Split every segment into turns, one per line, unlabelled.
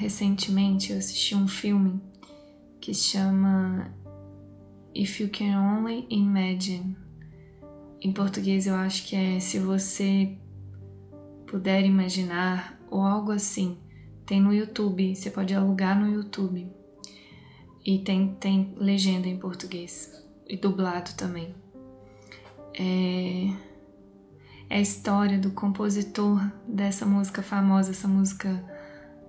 recentemente eu assisti um filme que chama If You Can Only Imagine. Em português eu acho que é Se Você Puder Imaginar ou algo assim. Tem no YouTube, você pode alugar no YouTube. E tem, tem legenda em português e dublado também. É, é a história do compositor dessa música famosa, essa música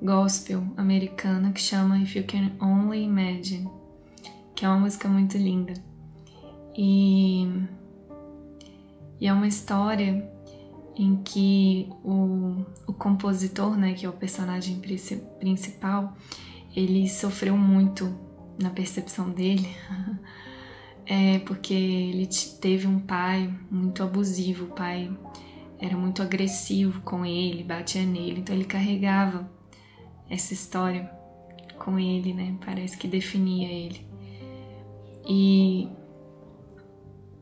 gospel americana que chama If You Can Only Imagine, que é uma música muito linda. E, e é uma história em que o, o compositor, né, que é o personagem principal, ele sofreu muito na percepção dele, é porque ele teve um pai muito abusivo, o pai era muito agressivo com ele, batia nele, então ele carregava essa história com ele, né? Parece que definia ele. E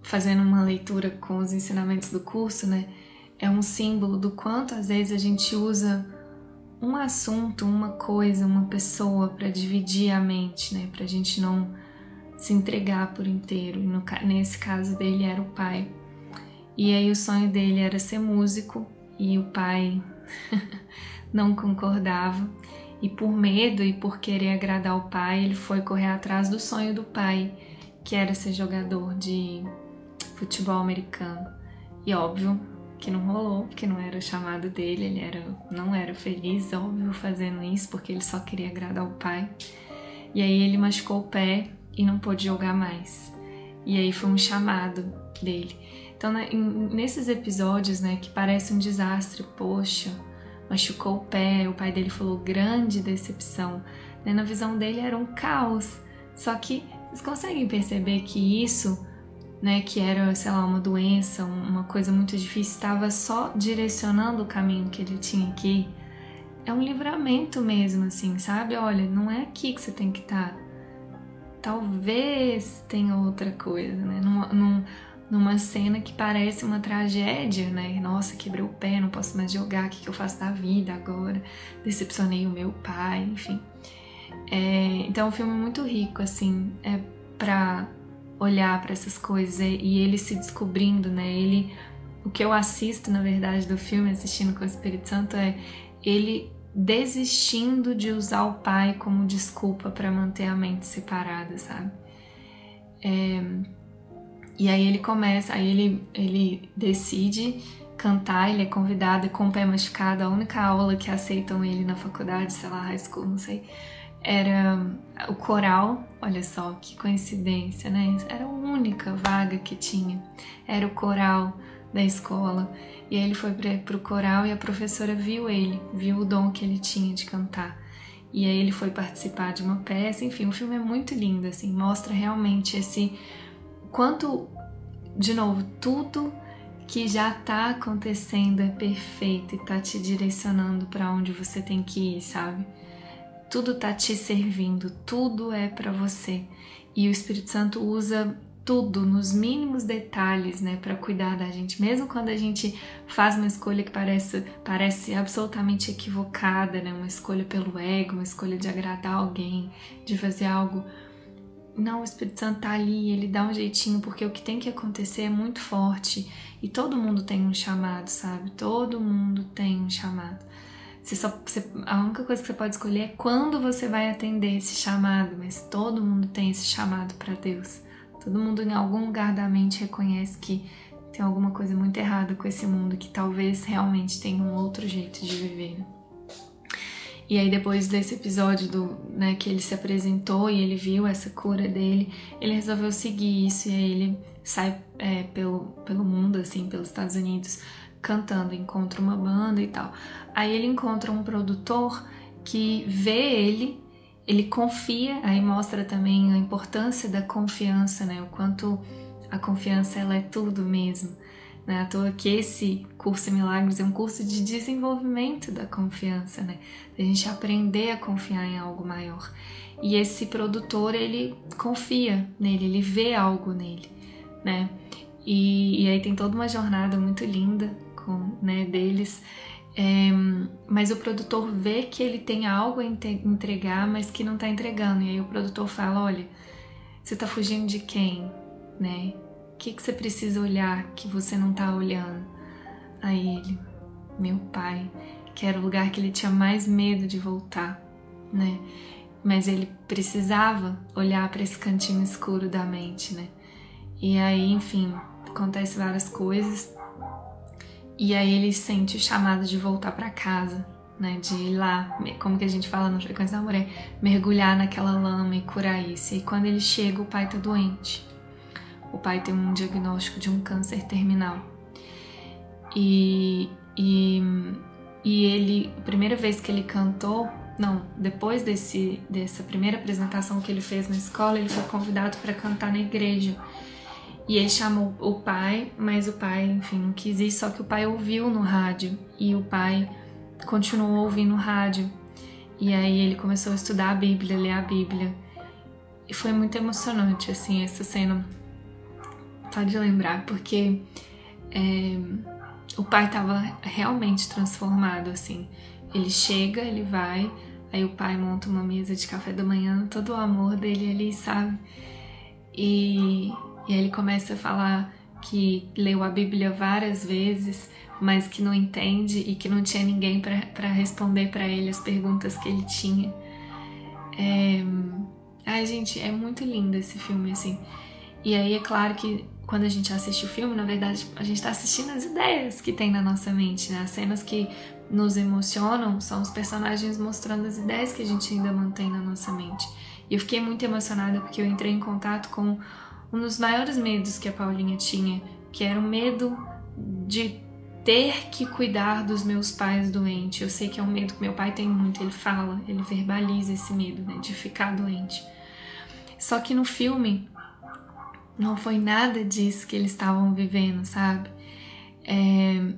fazendo uma leitura com os ensinamentos do curso, né? É um símbolo do quanto às vezes a gente usa um assunto, uma coisa, uma pessoa para dividir a mente, né? Para a gente não se entregar por inteiro. No, nesse caso dele era o pai. E aí o sonho dele era ser músico e o pai não concordava. E por medo e por querer agradar o pai, ele foi correr atrás do sonho do pai, que era ser jogador de futebol americano. E óbvio, que não rolou, que não era o chamado dele, ele era, não era feliz, óbvio, fazendo isso, porque ele só queria agradar o pai. E aí ele machucou o pé e não pôde jogar mais. E aí foi um chamado dele. Então, né, nesses episódios, né, que parece um desastre, poxa, machucou o pé, o pai dele falou grande decepção. Né, na visão dele era um caos. Só que vocês conseguem perceber que isso né, que era, sei lá, uma doença, uma coisa muito difícil, estava só direcionando o caminho que ele tinha ir. É um livramento mesmo, assim, sabe? Olha, não é aqui que você tem que estar. Tá. Talvez tenha outra coisa, né? Num, numa cena que parece uma tragédia, né? Nossa, quebrei o pé, não posso mais jogar, o que, eu faço da vida agora? Decepcionei o meu pai, enfim. É, então, é um filme muito rico, assim, é pra olhar para essas coisas e ele se descobrindo, né? Ele o que eu assisto, na verdade, do filme, assistindo com o Espírito Santo, é ele desistindo de usar o pai como desculpa para manter a mente separada, sabe? É, e aí ele começa, aí ele, ele decide cantar, ele é convidado com o pé machucado, a única aula que aceitam ele na faculdade, sei lá, high school, não sei, era o coral, olha só que coincidência, né? Era a única vaga que tinha, era o coral da escola. E aí ele foi para o coral e a professora viu ele, viu o dom que ele tinha de cantar. E aí ele foi participar de uma peça, enfim, o filme é muito lindo, assim, mostra realmente esse quanto, de novo, tudo que já está acontecendo é perfeito e está te direcionando para onde você tem que ir, sabe? tudo tá te servindo, tudo é para você. E o Espírito Santo usa tudo nos mínimos detalhes, né, para cuidar da gente, mesmo quando a gente faz uma escolha que parece parece absolutamente equivocada, né, uma escolha pelo ego, uma escolha de agradar alguém, de fazer algo. Não, o Espírito Santo tá ali, ele dá um jeitinho, porque o que tem que acontecer é muito forte e todo mundo tem um chamado, sabe? Todo mundo tem um chamado. Você só, você, a única coisa que você pode escolher é quando você vai atender esse chamado, mas todo mundo tem esse chamado para Deus. Todo mundo em algum lugar da mente reconhece que tem alguma coisa muito errada com esse mundo, que talvez realmente tenha um outro jeito de viver. E aí depois desse episódio do, né, que ele se apresentou e ele viu essa cura dele, ele resolveu seguir isso e aí ele sai é, pelo, pelo mundo, assim, pelos Estados Unidos, cantando, encontra uma banda e tal. Aí ele encontra um produtor que vê ele, ele confia, aí mostra também a importância da confiança, né? O quanto a confiança ela é tudo mesmo. Não é à toa que esse curso Milagres é um curso de desenvolvimento da confiança, né? A gente aprender a confiar em algo maior. E esse produtor, ele confia nele, ele vê algo nele, né? E, e aí tem toda uma jornada muito linda com, né, deles É, mas o produtor vê que ele tem algo a entregar, mas que não está entregando. E aí o produtor fala: olha, você está fugindo de quem, né? Que, que você precisa olhar que você não está olhando? Aí ele, meu pai, que era o lugar que ele tinha mais medo de voltar, né? Mas ele precisava olhar para esse cantinho escuro da mente, né? E aí, enfim, acontece várias coisas. E aí ele sente o chamado de voltar para casa, né? De ir lá, como que a gente fala no Frequência da Mulher, mergulhar naquela lama e curar isso. E quando ele chega, o pai tá doente. O pai tem um diagnóstico de um câncer terminal. E, e e ele, a primeira vez que ele cantou, não, depois desse, dessa primeira apresentação que ele fez na escola, ele foi convidado para cantar na igreja. E ele chamou o pai, mas o pai, enfim, não quis ir, só que o pai ouviu no rádio e o pai continuou ouvindo o rádio. E aí ele começou a estudar a Bíblia, ler a Bíblia. E foi muito emocionante, assim, essa cena. Pode lembrar, porque é, o pai estava realmente transformado, assim. Ele chega, ele vai, aí o pai monta uma mesa de café da manhã, todo o amor dele ali, sabe? E, e aí ele começa a falar que leu a Bíblia várias vezes, mas que não entende e que não tinha ninguém para responder para ele as perguntas que ele tinha. É... Ai, gente, é muito lindo esse filme, assim. E aí é claro que quando a gente assiste o filme, na verdade, a gente está assistindo as ideias que tem na nossa mente, né? As cenas que nos emocionam são os personagens mostrando as ideias que a gente ainda mantém na nossa mente. E eu fiquei muito emocionada porque eu entrei em contato com um dos maiores medos que a Paulinha tinha, que era o medo de ter que cuidar dos meus pais doentes. Eu sei que é um medo que meu pai tem muito, ele fala, ele verbaliza esse medo, né, de ficar doente. Só que no filme não foi nada disso que eles estavam vivendo, sabe? É,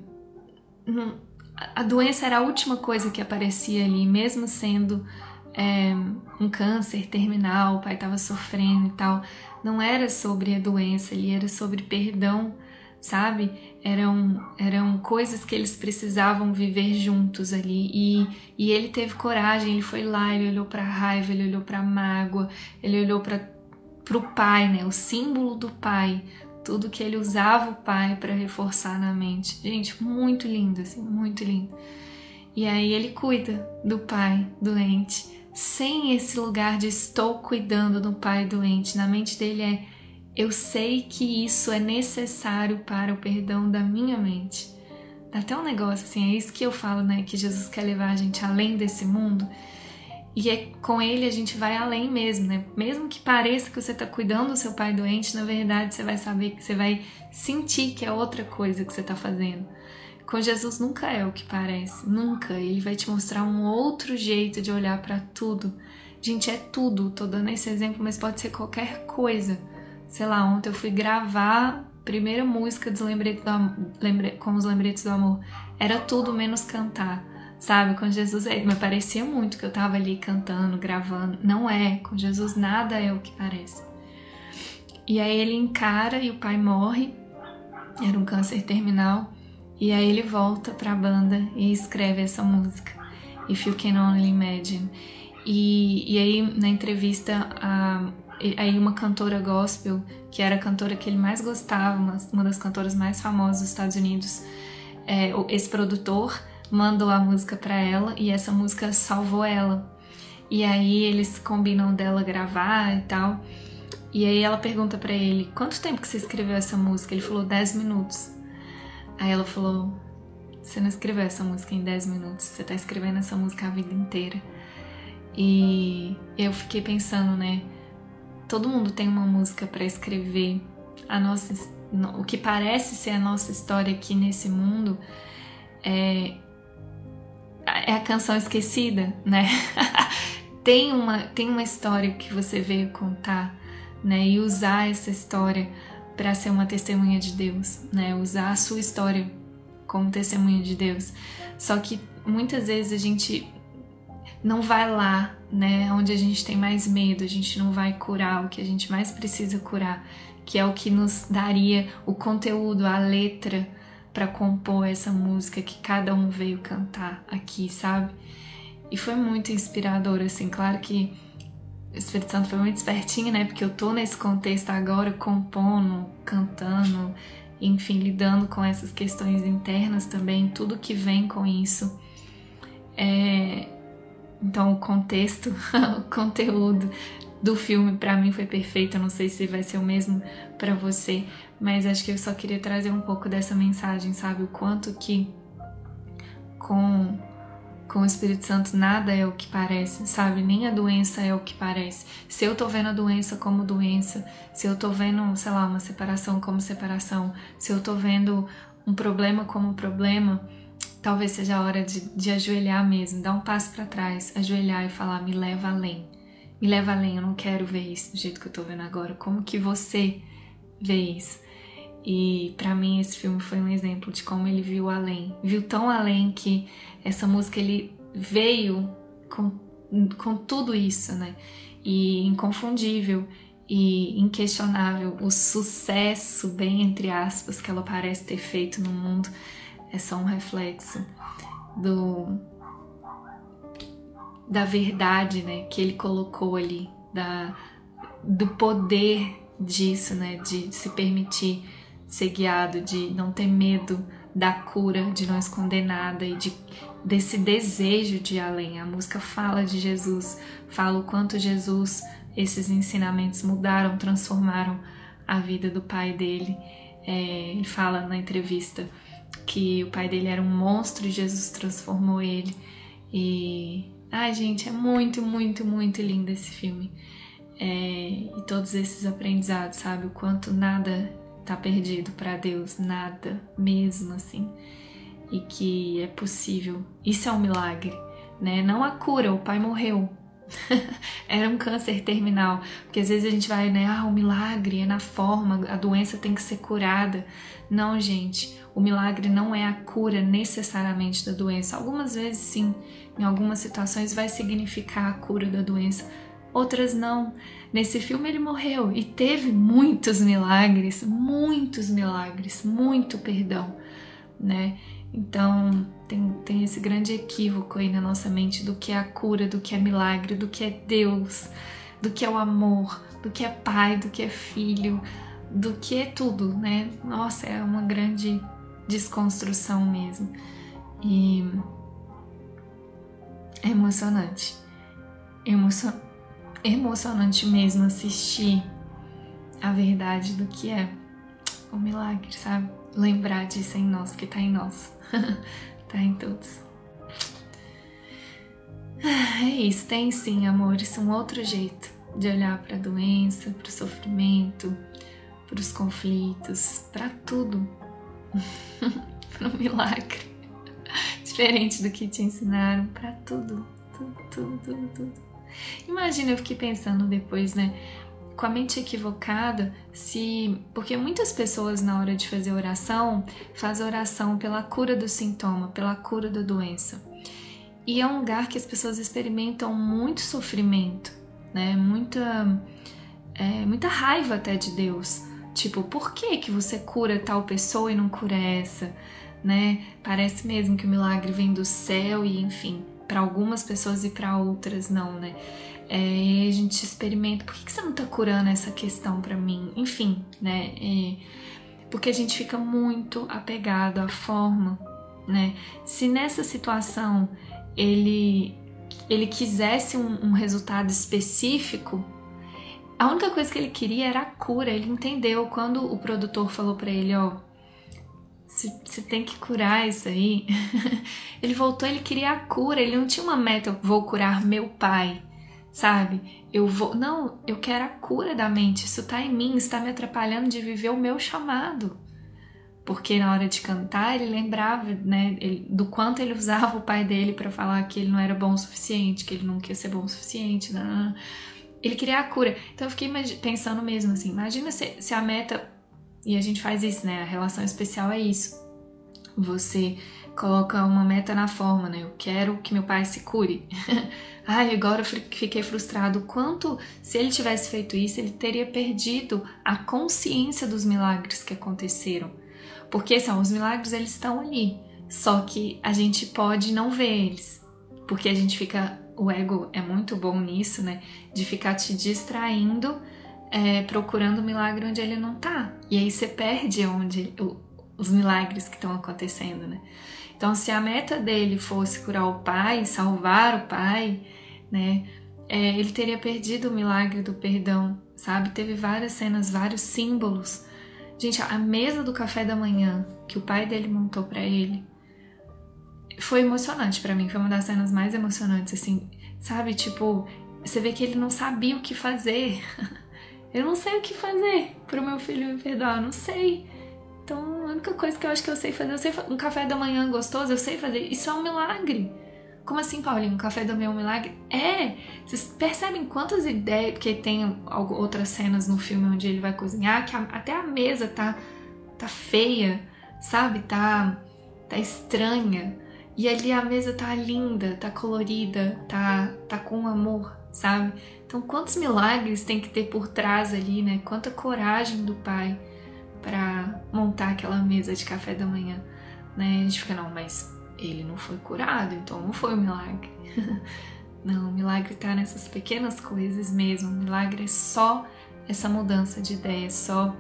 não, a doença era a última coisa que aparecia ali, mesmo sendo é, um câncer terminal, o pai estava sofrendo e tal. Não era sobre a doença ali, era sobre perdão, sabe? Eram, eram coisas que eles precisavam viver juntos ali. E, e ele teve coragem, ele foi lá, ele olhou para a raiva, ele olhou para a mágoa, ele olhou para para o pai, né? O símbolo do pai, tudo que ele usava o pai para reforçar na mente. Gente, muito lindo, assim, muito lindo. E aí ele cuida do pai doente, sem esse lugar de estou cuidando do pai doente. Na mente dele é eu sei que isso é necessário para o perdão da minha mente. Dá até um negócio assim, é isso que eu falo, né? Que Jesus quer levar a gente além desse mundo e é, com ele a gente vai além mesmo, né? Mesmo que pareça que você está cuidando do seu pai doente, na verdade você vai saber que você vai sentir que é outra coisa que você está fazendo. Com Jesus nunca é o que parece, nunca. Ele vai te mostrar um outro jeito de olhar para tudo. Gente, é tudo. Tô dando esse exemplo, mas pode ser qualquer coisa. Sei lá, ontem eu fui gravar a primeira música dos lembretes do, com os lembretes do amor. Era tudo menos cantar sabe? Com Jesus é, me parecia muito que eu tava ali cantando, gravando. Não é, com Jesus nada é o que parece. E aí ele encara e o pai morre, era um câncer terminal, e aí ele volta para a banda e escreve essa música, If You Can Only Imagine. E, e aí na entrevista, a, aí uma cantora gospel, que era a cantora que ele mais gostava, uma, uma das cantoras mais famosas dos Estados Unidos, é, esse produtor mandou a música para ela e essa música salvou ela. E aí eles combinam dela gravar e tal. E aí ela pergunta para ele: "Quanto tempo que você escreveu essa música?" Ele falou: "10 minutos". Aí ela falou: "Você não escreveu essa música em 10 minutos, você tá escrevendo essa música a vida inteira". E eu fiquei pensando, né? Todo mundo tem uma música para escrever. A nossa o que parece ser a nossa história aqui nesse mundo é, é a canção esquecida, né? tem, uma, tem uma história que você veio contar, né? E usar essa história para ser uma testemunha de Deus, né? Usar a sua história como testemunha de Deus. Só que muitas vezes a gente não vai lá, né? Onde a gente tem mais medo, a gente não vai curar o que a gente mais precisa curar, que é o que nos daria o conteúdo, a letra para compor essa música que cada um veio cantar aqui, sabe? E foi muito inspirador, assim, claro que o Espírito Santo foi muito espertinho, né? Porque eu tô nesse contexto agora, compondo, cantando, enfim, lidando com essas questões internas também, tudo que vem com isso. É... Então, o contexto, o conteúdo do filme para mim foi perfeito. Eu não sei se vai ser o mesmo para você, mas acho que eu só queria trazer um pouco dessa mensagem, sabe? O quanto que com com o Espírito Santo nada é o que parece, sabe? Nem a doença é o que parece. Se eu tô vendo a doença como doença, se eu tô vendo, sei lá, uma separação como separação, se eu tô vendo um problema como problema, talvez seja a hora de, de ajoelhar mesmo, dar um passo para trás, ajoelhar e falar: me leva além. Me leva além, eu não quero ver isso do jeito que eu tô vendo agora. Como que você vê isso? E para mim esse filme foi um exemplo de como ele viu além. Viu tão além que essa música ele veio com, com tudo isso, né? E inconfundível e inquestionável o sucesso, bem entre aspas, que ela parece ter feito no mundo é só um reflexo do da verdade, né, que ele colocou ali, da do poder disso, né, de se permitir ser guiado, de não ter medo da cura, de não esconder nada e de, desse desejo de ir além. A música fala de Jesus, fala o quanto Jesus, esses ensinamentos mudaram, transformaram a vida do pai dele. É, ele fala na entrevista que o pai dele era um monstro e Jesus transformou ele. E. Ai, gente, é muito, muito, muito lindo esse filme. É, e todos esses aprendizados, sabe? O quanto nada tá perdido para Deus, nada mesmo assim. E que é possível. Isso é um milagre, né? Não a cura, o pai morreu. Era um câncer terminal, porque às vezes a gente vai, né, ah, o milagre é na forma, a doença tem que ser curada. Não, gente, o milagre não é a cura necessariamente da doença. Algumas vezes sim, em algumas situações vai significar a cura da doença, outras não. Nesse filme ele morreu e teve muitos milagres, muitos milagres, muito perdão, né? Então tem, tem esse grande equívoco aí na nossa mente do que é a cura, do que é milagre, do que é Deus, do que é o amor, do que é pai, do que é filho, do que é tudo, né? Nossa, é uma grande desconstrução mesmo. E é emocionante. Emocionante emocionante mesmo assistir a verdade do que é o milagre, sabe? Lembrar disso em nós, porque tá em nós, tá em todos. É isso, tem sim, amores, um outro jeito de olhar para a doença, para o sofrimento, para os conflitos, para tudo, para o milagre, diferente do que te ensinaram, para tudo, tudo, tudo, tudo, tudo. Imagina, eu fiquei pensando depois, né? Com a mente equivocada, se. Porque muitas pessoas, na hora de fazer oração, fazem oração pela cura do sintoma, pela cura da doença. E é um lugar que as pessoas experimentam muito sofrimento, né? Muita, é, muita raiva até de Deus. Tipo, por que que você cura tal pessoa e não cura essa? Né? Parece mesmo que o milagre vem do céu e, enfim, para algumas pessoas e para outras não, né? É, a gente experimenta, por que, que você não tá curando essa questão para mim? Enfim, né? É, porque a gente fica muito apegado à forma, né? Se nessa situação ele ele quisesse um, um resultado específico, a única coisa que ele queria era a cura. Ele entendeu quando o produtor falou para ele, ó, você tem que curar isso aí. ele voltou, ele queria a cura, ele não tinha uma meta, vou curar meu pai, sabe? Eu vou, não, eu quero a cura da mente. Isso tá em mim, está me atrapalhando de viver o meu chamado. Porque na hora de cantar, ele lembrava, né, ele, do quanto ele usava o pai dele para falar que ele não era bom o suficiente, que ele não queria ser bom o suficiente, não, não, não. ele queria a cura. Então eu fiquei pensando mesmo assim, imagina se, se a meta e a gente faz isso, né? A relação especial é isso. Você coloca uma meta na forma, né? Eu quero que meu pai se cure. Ai, agora eu fiquei frustrado. Quanto se ele tivesse feito isso, ele teria perdido a consciência dos milagres que aconteceram. Porque são os milagres, eles estão ali. Só que a gente pode não ver eles. Porque a gente fica. O ego é muito bom nisso, né? De ficar te distraindo, é, procurando o milagre onde ele não tá. E aí você perde onde os milagres que estão acontecendo, né? Então, se a meta dele fosse curar o pai, salvar o pai, né? É, ele teria perdido o milagre do perdão, sabe? Teve várias cenas, vários símbolos. Gente, a mesa do café da manhã que o pai dele montou para ele foi emocionante para mim. Foi uma das cenas mais emocionantes, assim, sabe? Tipo, você vê que ele não sabia o que fazer. Eu não sei o que fazer pro meu filho me perdoar, não sei. Então, a única coisa que eu acho que eu sei fazer, eu sei um café da manhã gostoso, eu sei fazer. Isso é um milagre. Como assim, Paulinho? Um café da manhã é um milagre? É! Vocês percebem quantas ideias, porque tem outras cenas no filme onde ele vai cozinhar, que até a mesa tá, tá feia, sabe? Tá, tá estranha. E ali a mesa tá linda, tá colorida, tá, tá com amor, sabe? Então, quantos milagres tem que ter por trás ali, né? Quanta coragem do pai para montar aquela mesa de café da manhã, né? A gente fica, não, mas ele não foi curado, então não foi um milagre. não, o milagre tá nessas pequenas coisas mesmo. O milagre é só essa mudança de ideia, só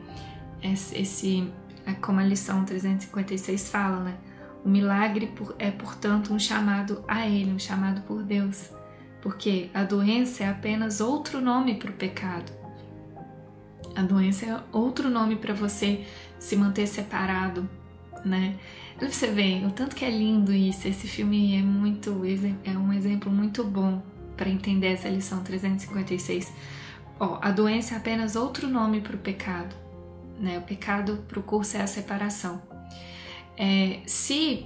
esse, é como a lição 356 fala, né? O milagre é, portanto, um chamado a Ele, um chamado por Deus, porque a doença é apenas outro nome para o pecado. A doença é outro nome para você se manter separado, né? Você vê o tanto que é lindo isso. Esse filme é muito é um exemplo muito bom para entender essa lição 356. Ó, a doença é apenas outro nome para o pecado, né? O pecado para o curso é a separação. É, se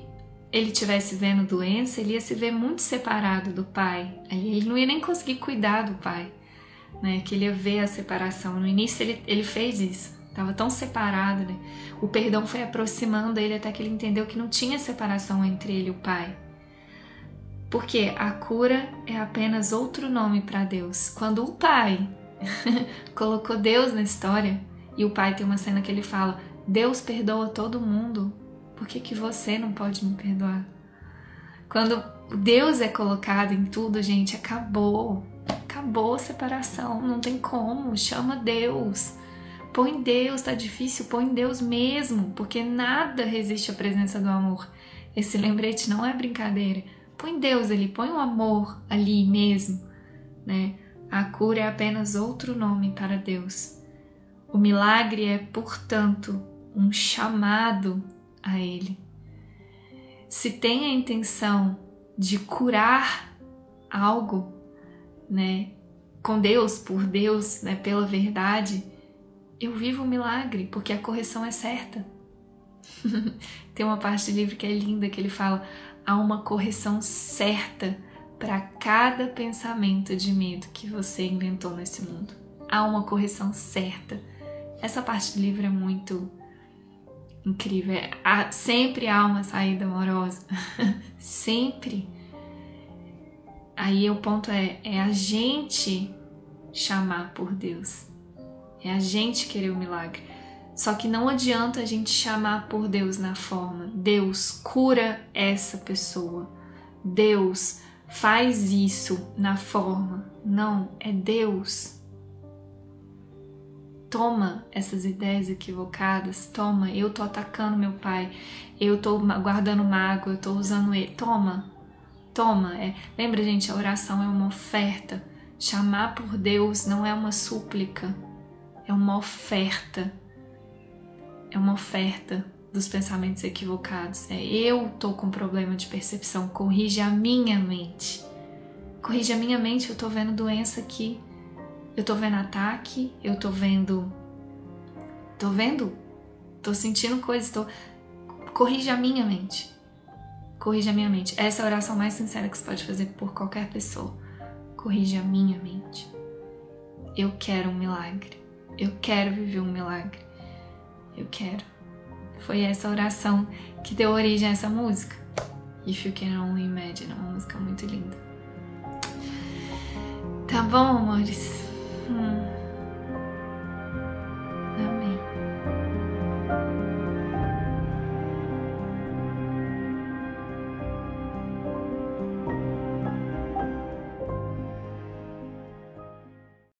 ele tivesse vendo doença, ele ia se ver muito separado do pai. Ele não ia nem conseguir cuidar do pai né? Que ele ia ver a separação. No início ele, ele fez isso, estava tão separado, né? O perdão foi aproximando ele até que ele entendeu que não tinha separação entre ele e o Pai. Porque a cura é apenas outro nome para Deus. Quando o Pai colocou Deus na história, e o Pai tem uma cena que ele fala: Deus perdoa todo mundo, por que, que você não pode me perdoar? Quando Deus é colocado em tudo, gente, acabou acabou a separação, não tem como, chama Deus. Põe Deus, tá difícil, põe Deus mesmo, porque nada resiste à presença do amor. Esse lembrete não é brincadeira. Põe Deus ali, põe o amor ali mesmo, né? A cura é apenas outro nome para Deus. O milagre é, portanto, um chamado a Ele. Se tem a intenção de curar algo, né, com Deus, por Deus, né, pela verdade, eu vivo o um milagre, porque a correção é certa. Tem uma parte do livro que é linda que ele fala: há uma correção certa para cada pensamento de medo que você inventou nesse mundo. Há uma correção certa. Essa parte do livro é muito incrível. Há, sempre há uma saída amorosa. sempre. Aí o ponto é, é a gente chamar por Deus. É a gente querer o milagre. Só que não adianta a gente chamar por Deus na forma. Deus cura essa pessoa. Deus faz isso na forma. Não, é Deus. Toma essas ideias equivocadas, toma, eu tô atacando meu pai, eu tô guardando mágoa, eu tô usando ele. Toma, Toma, é, lembra, gente, a oração é uma oferta. Chamar por Deus não é uma súplica, é uma oferta. É uma oferta dos pensamentos equivocados. É eu tô com problema de percepção, corrige a minha mente. Corrige a minha mente, eu tô vendo doença aqui. Eu tô vendo ataque, eu tô vendo tô vendo, tô sentindo coisas, tô a minha mente corrija a minha mente. Essa é a oração mais sincera que você pode fazer por qualquer pessoa. Corrija a minha mente. Eu quero um milagre. Eu quero viver um milagre. Eu quero. Foi essa oração que deu origem a essa música. If You Can Only Imagine, uma música muito linda. Tá bom, amores? 嗯。